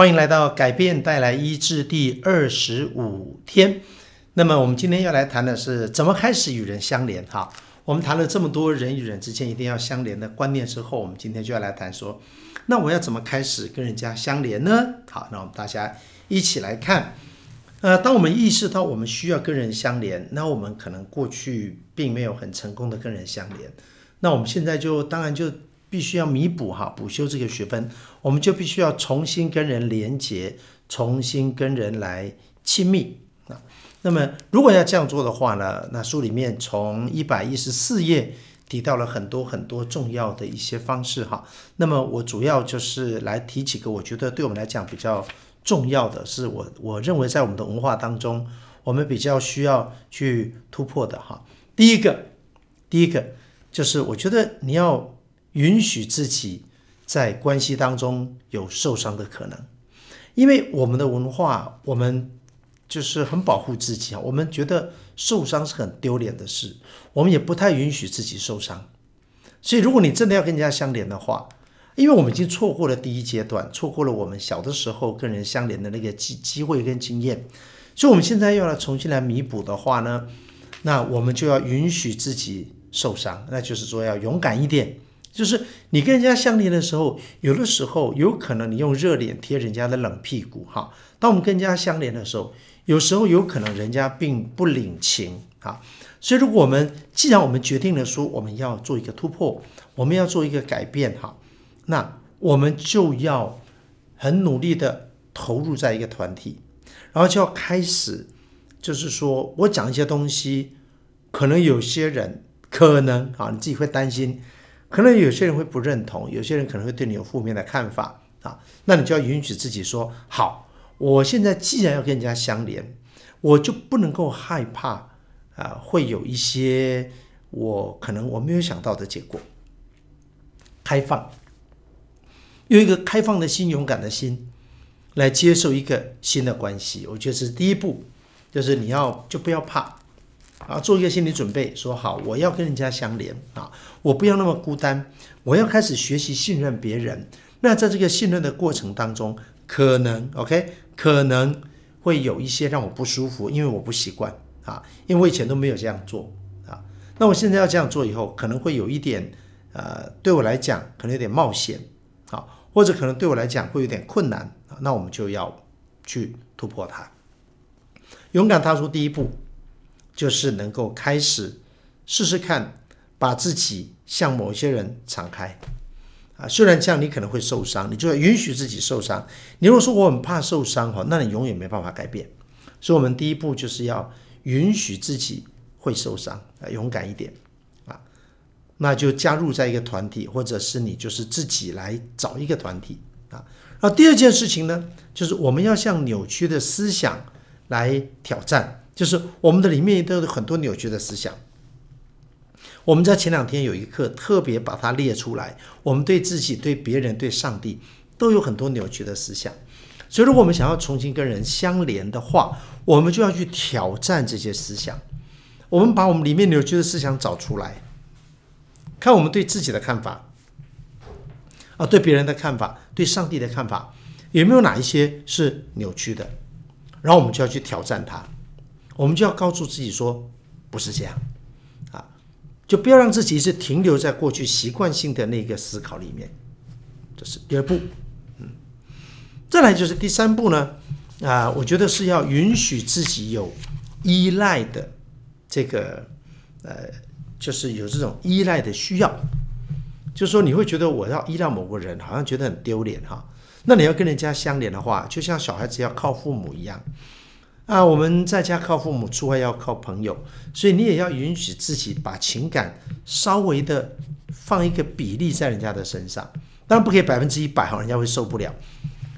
欢迎来到改变带来医治第二十五天。那么我们今天要来谈的是怎么开始与人相连。哈，我们谈了这么多人与人之间一定要相连的观念之后，我们今天就要来谈说，那我要怎么开始跟人家相连呢？好，那我们大家一起来看。呃，当我们意识到我们需要跟人相连，那我们可能过去并没有很成功的跟人相连，那我们现在就当然就。必须要弥补哈，补修这个学分，我们就必须要重新跟人连接，重新跟人来亲密啊。那么，如果要这样做的话呢，那书里面从一百一十四页提到了很多很多重要的一些方式哈。那么，我主要就是来提几个我觉得对我们来讲比较重要的是我我认为在我们的文化当中，我们比较需要去突破的哈。第一个，第一个就是我觉得你要。允许自己在关系当中有受伤的可能，因为我们的文化，我们就是很保护自己啊，我们觉得受伤是很丢脸的事，我们也不太允许自己受伤。所以，如果你真的要跟人家相连的话，因为我们已经错过了第一阶段，错过了我们小的时候跟人相连的那个机机会跟经验，所以我们现在要来重新来弥补的话呢，那我们就要允许自己受伤，那就是说要勇敢一点。就是你跟人家相连的时候，有的时候有可能你用热脸贴人家的冷屁股哈。当我们跟人家相连的时候，有时候有可能人家并不领情啊。所以，如果我们既然我们决定了说我们要做一个突破，我们要做一个改变哈，那我们就要很努力的投入在一个团体，然后就要开始，就是说我讲一些东西，可能有些人可能啊，你自己会担心。可能有些人会不认同，有些人可能会对你有负面的看法啊，那你就要允许自己说：好，我现在既然要跟人家相连，我就不能够害怕啊，会有一些我可能我没有想到的结果。开放，用一个开放的心、勇敢的心来接受一个新的关系，我觉得是第一步，就是你要就不要怕。啊，做一个心理准备，说好我要跟人家相连啊，我不要那么孤单，我要开始学习信任别人。那在这个信任的过程当中，可能 OK，可能会有一些让我不舒服，因为我不习惯啊，因为我以前都没有这样做啊。那我现在要这样做以后，可能会有一点呃，对我来讲可能有点冒险啊，或者可能对我来讲会有点困难。那我们就要去突破它，勇敢踏出第一步。就是能够开始试试看，把自己向某些人敞开啊。虽然这样你可能会受伤，你就要允许自己受伤。你如果说我很怕受伤哈，那你永远没办法改变。所以，我们第一步就是要允许自己会受伤啊，勇敢一点啊。那就加入在一个团体，或者是你就是自己来找一个团体啊。那第二件事情呢，就是我们要向扭曲的思想来挑战。就是我们的里面都有很多扭曲的思想。我们在前两天有一课特别把它列出来。我们对自己、对别人、对上帝都有很多扭曲的思想。所以，如果我们想要重新跟人相连的话，我们就要去挑战这些思想。我们把我们里面扭曲的思想找出来，看我们对自己的看法，啊，对别人的看法，对上帝的看法，有没有哪一些是扭曲的？然后我们就要去挑战它。我们就要告诉自己说，不是这样，啊，就不要让自己一直停留在过去习惯性的那个思考里面。这是第二步，嗯，再来就是第三步呢，啊，我觉得是要允许自己有依赖的这个，呃，就是有这种依赖的需要，就是说你会觉得我要依赖某个人，好像觉得很丢脸哈。那你要跟人家相连的话，就像小孩子要靠父母一样。啊，我们在家靠父母，出外要靠朋友，所以你也要允许自己把情感稍微的放一个比例在人家的身上，当然不可以百分之一百哈，人家会受不了。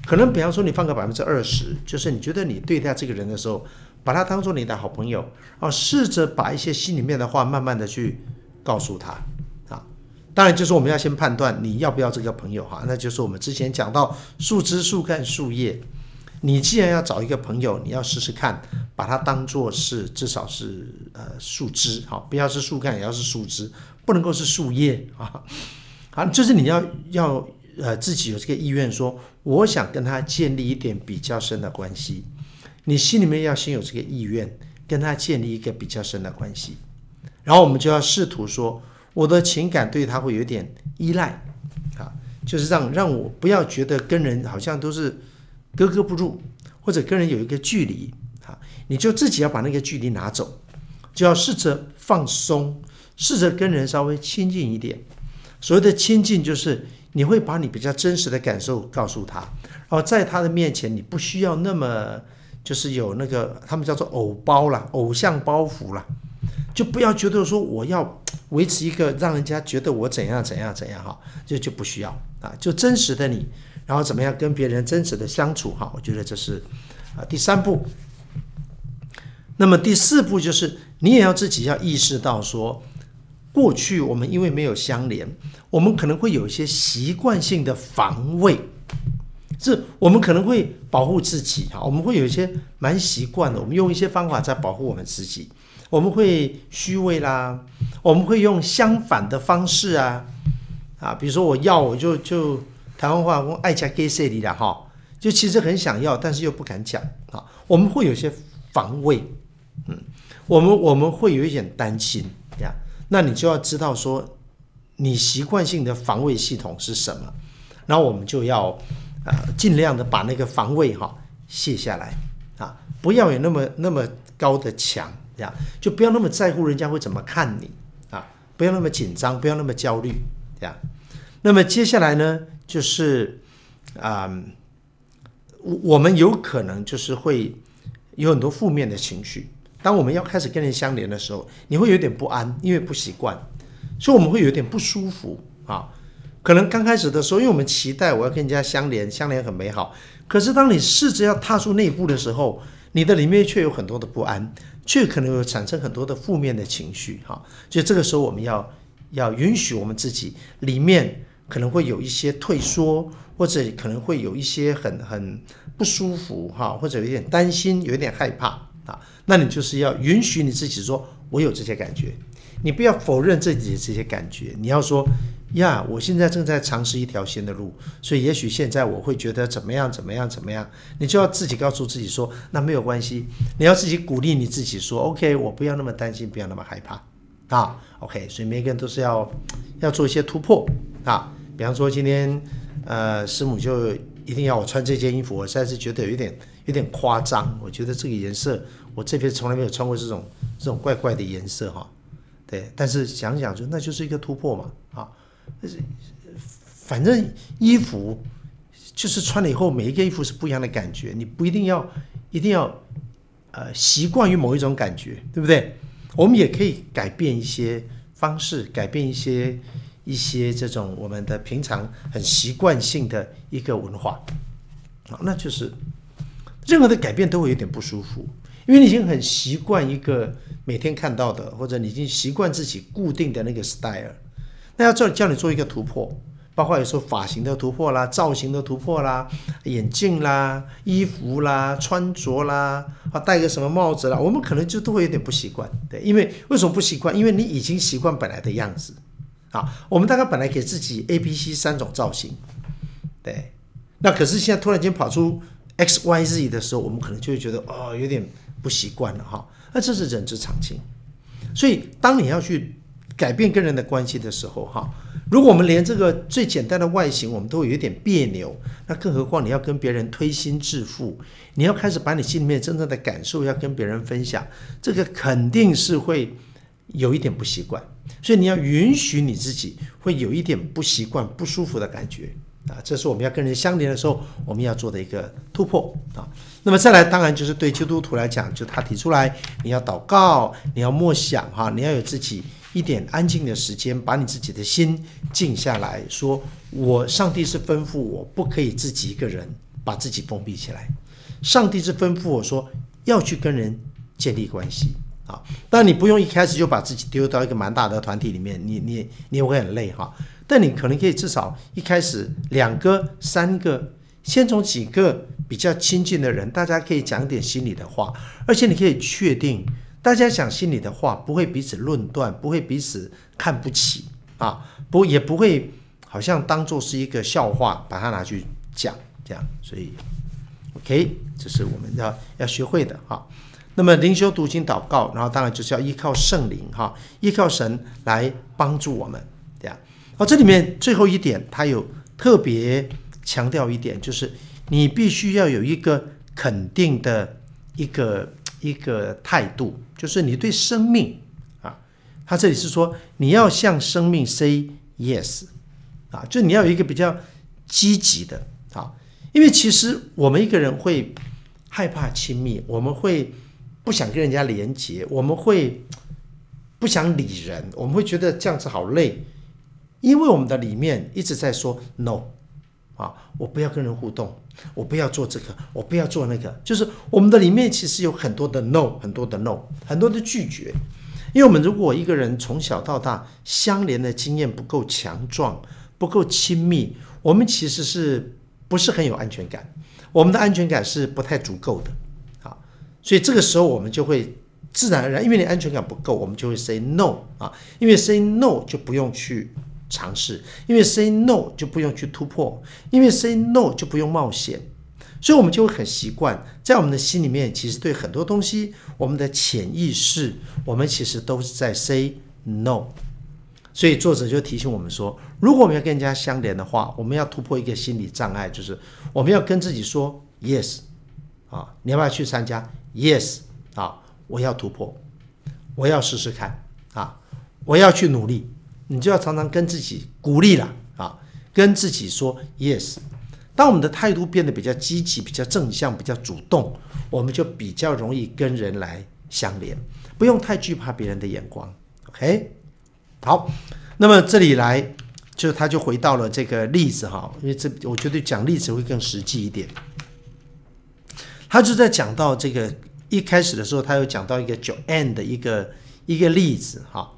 可能比方说你放个百分之二十，就是你觉得你对待这个人的时候，把他当做你的好朋友，啊，试着把一些心里面的话慢慢的去告诉他啊。当然就是我们要先判断你要不要这个朋友哈，那就是我们之前讲到树枝、树干、树叶。你既然要找一个朋友，你要试试看，把它当做是至少是呃树枝，好，不要是树干，也要是树枝，不能够是树叶 啊。好，就是你要要呃自己有这个意愿说，我想跟他建立一点比较深的关系。你心里面要先有这个意愿，跟他建立一个比较深的关系，然后我们就要试图说，我的情感对他会有点依赖，啊，就是让让我不要觉得跟人好像都是格格不入，或者跟人有一个距离，啊，你就自己要把那个距离拿走，就要试着放松，试着跟人稍微亲近一点。所谓的亲近，就是你会把你比较真实的感受告诉他，然后在他的面前，你不需要那么就是有那个他们叫做偶包啦，偶像包袱啦，就不要觉得说我要维持一个让人家觉得我怎样怎样怎样哈，就就不需要啊，就真实的你，然后怎么样跟别人真实的相处哈，我觉得这是啊第三步。那么第四步就是你也要自己要意识到说。过去我们因为没有相连，我们可能会有一些习惯性的防卫，是我们可能会保护自己啊，我们会有一些蛮习惯的，我们用一些方法在保护我们自己，我们会虚伪啦，我们会用相反的方式啊，啊，比如说我要我就就台湾话我爱加给谁里了哈，就其实很想要，但是又不敢讲啊，我们会有些防卫，嗯，我们我们会有一点担心呀。那你就要知道说，你习惯性的防卫系统是什么，然后我们就要呃尽量的把那个防卫哈卸下来啊，不要有那么那么高的墙，这样就不要那么在乎人家会怎么看你啊，不要那么紧张，不要那么焦虑，这样。那么接下来呢，就是啊，我我们有可能就是会有很多负面的情绪。当我们要开始跟人相连的时候，你会有点不安，因为不习惯，所以我们会有点不舒服啊。可能刚开始的时候，因为我们期待我要跟人家相连，相连很美好。可是当你试着要踏出那一步的时候，你的里面却有很多的不安，却可能有产生很多的负面的情绪哈。就这个时候，我们要要允许我们自己里面可能会有一些退缩，或者可能会有一些很很不舒服哈，或者有点担心，有点害怕。啊，那你就是要允许你自己说，我有这些感觉，你不要否认自己的这些感觉，你要说呀，我现在正在尝试一条新的路，所以也许现在我会觉得怎么样怎么样怎么样，你就要自己告诉自己说，那没有关系，你要自己鼓励你自己说，OK，我不要那么担心，不要那么害怕啊，OK，所以每个人都是要要做一些突破啊，比方说今天呃师母就一定要我穿这件衣服，我实在是觉得有一点。有点夸张，我觉得这个颜色，我这边从来没有穿过这种这种怪怪的颜色哈，对。但是想想就那就是一个突破嘛，啊，反正衣服就是穿了以后，每一个衣服是不一样的感觉，你不一定要一定要呃习惯于某一种感觉，对不对？我们也可以改变一些方式，改变一些一些这种我们的平常很习惯性的一个文化，啊，那就是。任何的改变都会有点不舒服，因为你已经很习惯一个每天看到的，或者你已经习惯自己固定的那个 style。那要叫叫你做一个突破，包括有时候发型的突破啦、造型的突破啦、眼镜啦、衣服啦、穿着啦，啊，戴个什么帽子啦，我们可能就都会有点不习惯。对，因为为什么不习惯？因为你已经习惯本来的样子。啊，我们大概本来给自己 A、B、C 三种造型，对，那可是现在突然间跑出。X Y Z 的时候，我们可能就会觉得哦，有点不习惯了哈。那这是人之常情。所以，当你要去改变跟人的关系的时候，哈，如果我们连这个最简单的外形我们都有一点别扭，那更何况你要跟别人推心置腹，你要开始把你心里面真正的感受要跟别人分享，这个肯定是会有一点不习惯。所以，你要允许你自己会有一点不习惯、不舒服的感觉。啊，这是我们要跟人相连的时候，我们要做的一个突破啊。那么再来，当然就是对基督徒来讲，就他提出来，你要祷告，你要默想哈，你要有自己一点安静的时间，把你自己的心静下来说，我上帝是吩咐我不可以自己一个人把自己封闭起来，上帝是吩咐我说要去跟人建立关系啊。但你不用一开始就把自己丢到一个蛮大的团体里面，你你你也会很累哈。但你可能可以至少一开始两个、三个，先从几个比较亲近的人，大家可以讲点心里的话，而且你可以确定，大家讲心里的话不会彼此论断，不会彼此看不起啊，不也不会好像当做是一个笑话，把它拿去讲，这样，所以，OK，这是我们要要学会的哈。那么灵修、读经、祷告，然后当然就是要依靠圣灵哈，依靠神来帮助我们，这样。哦，这里面最后一点，他有特别强调一点，就是你必须要有一个肯定的一个一个态度，就是你对生命啊，他这里是说你要向生命 say yes 啊，就你要有一个比较积极的啊，因为其实我们一个人会害怕亲密，我们会。不想跟人家连接，我们会不想理人，我们会觉得这样子好累，因为我们的里面一直在说 no 啊，我不要跟人互动，我不要做这个，我不要做那个，就是我们的里面其实有很多的 no，很多的 no，很多的拒绝。因为我们如果一个人从小到大相连的经验不够强壮，不够亲密，我们其实是不是很有安全感？我们的安全感是不太足够的。所以这个时候我们就会自然而然，因为你安全感不够，我们就会 say no 啊，因为 say no 就不用去尝试，因为 say no 就不用去突破，因为 say no 就不用冒险，所以我们就会很习惯，在我们的心里面，其实对很多东西，我们的潜意识，我们其实都是在 say no。所以作者就提醒我们说，如果我们要跟人家相连的话，我们要突破一个心理障碍，就是我们要跟自己说 yes 啊，你要不要去参加？Yes，啊，我要突破，我要试试看，啊，我要去努力。你就要常常跟自己鼓励了，啊，跟自己说 Yes。当我们的态度变得比较积极、比较正向、比较主动，我们就比较容易跟人来相连，不用太惧怕别人的眼光。OK，好，那么这里来，就他就回到了这个例子哈，因为这我觉得讲例子会更实际一点。他就在讲到这个一开始的时候，他有讲到一个九 N 的一个一个例子哈，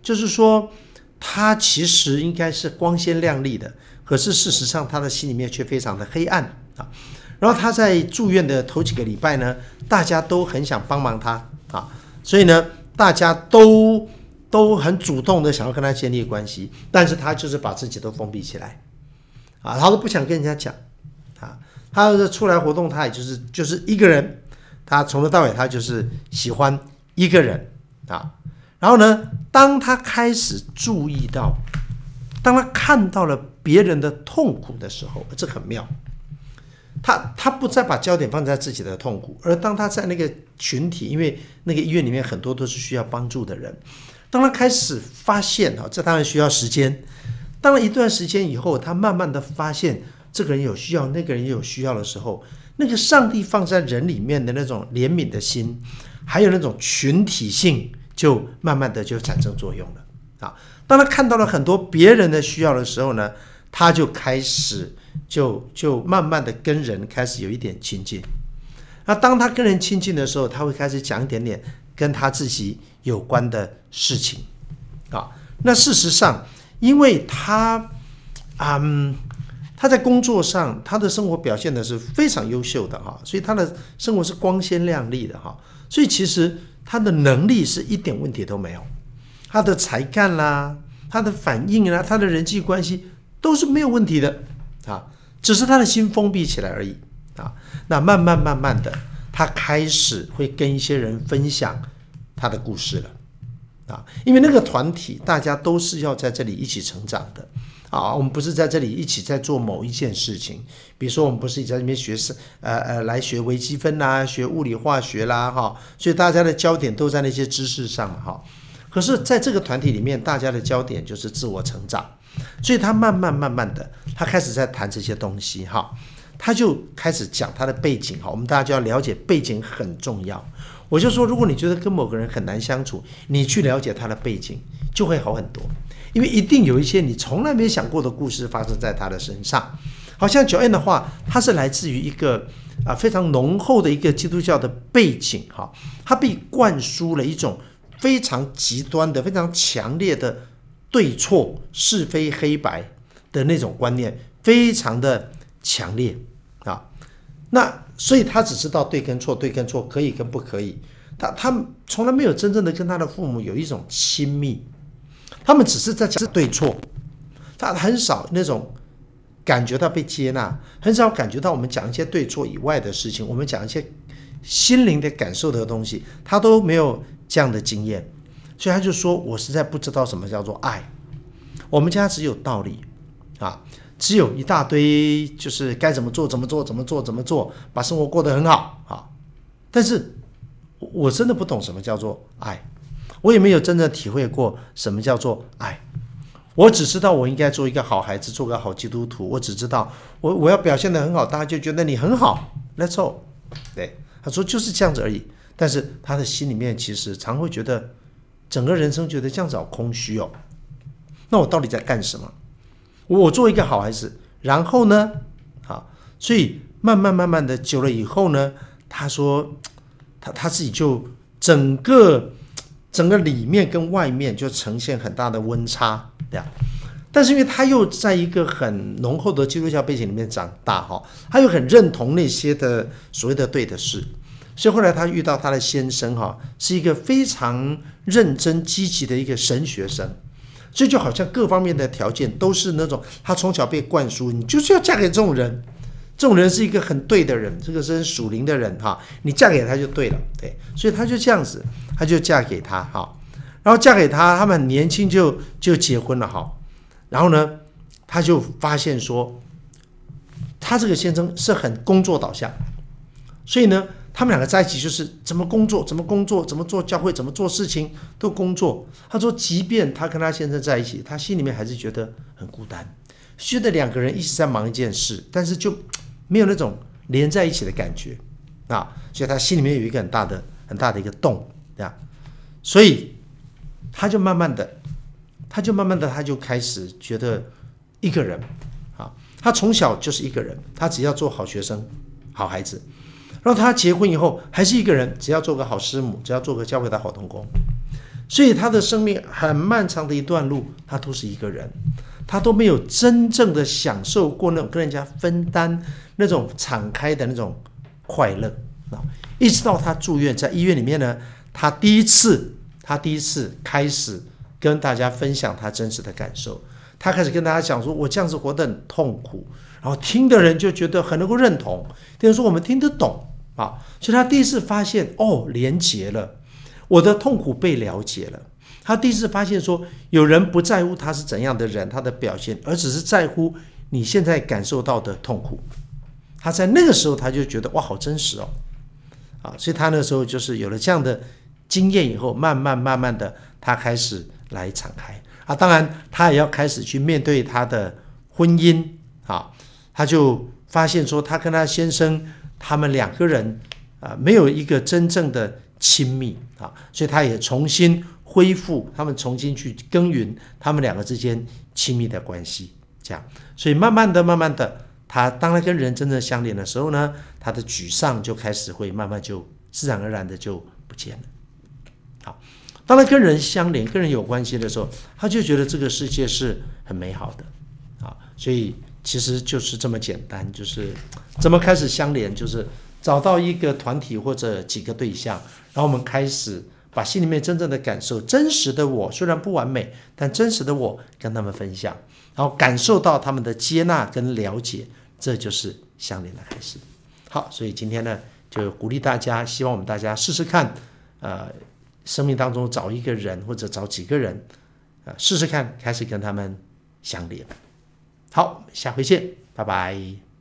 就是说他其实应该是光鲜亮丽的，可是事实上他的心里面却非常的黑暗啊。然后他在住院的头几个礼拜呢，大家都很想帮忙他啊，所以呢，大家都都很主动的想要跟他建立关系，但是他就是把自己都封闭起来啊，他都不想跟人家讲。他要是出来活动，他也就是就是一个人，他从头到尾他就是喜欢一个人啊。然后呢，当他开始注意到，当他看到了别人的痛苦的时候，这很妙。他他不再把焦点放在自己的痛苦，而当他在那个群体，因为那个医院里面很多都是需要帮助的人，当他开始发现啊，这当然需要时间。当了一段时间以后，他慢慢的发现。这个人有需要，那个人也有需要的时候，那个上帝放在人里面的那种怜悯的心，还有那种群体性，就慢慢的就产生作用了啊。当他看到了很多别人的需要的时候呢，他就开始就就慢慢的跟人开始有一点亲近。那当他跟人亲近的时候，他会开始讲一点点跟他自己有关的事情啊。那事实上，因为他，嗯。他在工作上，他的生活表现的是非常优秀的哈，所以他的生活是光鲜亮丽的哈，所以其实他的能力是一点问题都没有，他的才干啦，他的反应啦，他的人际关系都是没有问题的啊，只是他的心封闭起来而已啊。那慢慢慢慢的，他开始会跟一些人分享他的故事了啊，因为那个团体大家都是要在这里一起成长的。啊，我们不是在这里一起在做某一件事情，比如说我们不是在这边学是呃呃来学微积分啦，学物理化学啦，哈，所以大家的焦点都在那些知识上哈。可是在这个团体里面，大家的焦点就是自我成长，所以他慢慢慢慢的，他开始在谈这些东西哈，他就开始讲他的背景哈，我们大家就要了解背景很重要。我就说，如果你觉得跟某个人很难相处，你去了解他的背景就会好很多。因为一定有一些你从来没想过的故事发生在他的身上，好像 Joanne 的话，他是来自于一个啊非常浓厚的一个基督教的背景哈，他被灌输了一种非常极端的、非常强烈的对错、是非黑白的那种观念，非常的强烈啊。那所以他只知道对跟错，对跟错，可以跟不可以，他他从来没有真正的跟他的父母有一种亲密。他们只是在讲对错，他很少那种感觉到被接纳，很少感觉到我们讲一些对错以外的事情，我们讲一些心灵的感受的东西，他都没有这样的经验，所以他就说：“我实在不知道什么叫做爱。我们家只有道理啊，只有一大堆就是该怎么做怎么做怎么做怎么做，把生活过得很好啊。但是我真的不懂什么叫做爱。”我也没有真正体会过什么叫做爱，我只知道我应该做一个好孩子，做个好基督徒。我只知道我我要表现得很好，大家就觉得你很好。That's all。对，他说就是这样子而已。但是他的心里面其实常会觉得，整个人生觉得这样子好空虚哦。那我到底在干什么？我做一个好孩子，然后呢？好，所以慢慢慢慢的久了以后呢，他说他他自己就整个。整个里面跟外面就呈现很大的温差，对啊。但是因为他又在一个很浓厚的基督教背景里面长大，哈，他又很认同那些的所谓的对的事，所以后来他遇到他的先生，哈，是一个非常认真积极的一个神学生，所以就好像各方面的条件都是那种他从小被灌输，你就是要嫁给这种人。这种人是一个很对的人，这个是属灵的人哈，你嫁给他就对了，对，所以他就这样子，他就嫁给他哈，然后嫁给他，他们很年轻就就结婚了哈，然后呢，他就发现说，他这个先生是很工作导向，所以呢，他们两个在一起就是怎么工作，怎么工作，怎么做教会，怎么做事情都工作。他说，即便他跟他先生在一起，他心里面还是觉得很孤单，觉得两个人一直在忙一件事，但是就。没有那种连在一起的感觉啊，所以他心里面有一个很大的、很大的一个洞啊，所以他就慢慢的，他就慢慢的，他就开始觉得一个人啊，他从小就是一个人，他只要做好学生、好孩子，然后他结婚以后还是一个人，只要做个好师母，只要做个教会的好童工，所以他的生命很漫长的一段路，他都是一个人。他都没有真正的享受过那种跟人家分担那种敞开的那种快乐啊！一直到他住院在医院里面呢，他第一次，他第一次开始跟大家分享他真实的感受。他开始跟大家讲说：“我这样子活得很痛苦。”然后听的人就觉得很能够认同，等于说我们听得懂啊。所以他第一次发现哦，连结了，我的痛苦被了解了。他第一次发现说，有人不在乎他是怎样的人，他的表现，而只是在乎你现在感受到的痛苦。他在那个时候，他就觉得哇，好真实哦，啊，所以他那时候就是有了这样的经验以后，慢慢慢慢的，他开始来敞开啊。当然，他也要开始去面对他的婚姻啊。他就发现说，他跟他先生他们两个人啊，没有一个真正的亲密啊，所以他也重新。恢复他们重新去耕耘他们两个之间亲密的关系，这样，所以慢慢的、慢慢的，他当他跟人真正相连的时候呢，他的沮丧就开始会慢慢就自然而然的就不见了。好，当他跟人相连、跟人有关系的时候，他就觉得这个世界是很美好的。啊，所以其实就是这么简单，就是怎么开始相连，就是找到一个团体或者几个对象，然后我们开始。把心里面真正的感受、真实的我，虽然不完美，但真实的我跟他们分享，然后感受到他们的接纳跟了解，这就是相连的开始。好，所以今天呢，就鼓励大家，希望我们大家试试看，呃，生命当中找一个人或者找几个人，呃，试试看，开始跟他们相连。好，下回见，拜拜。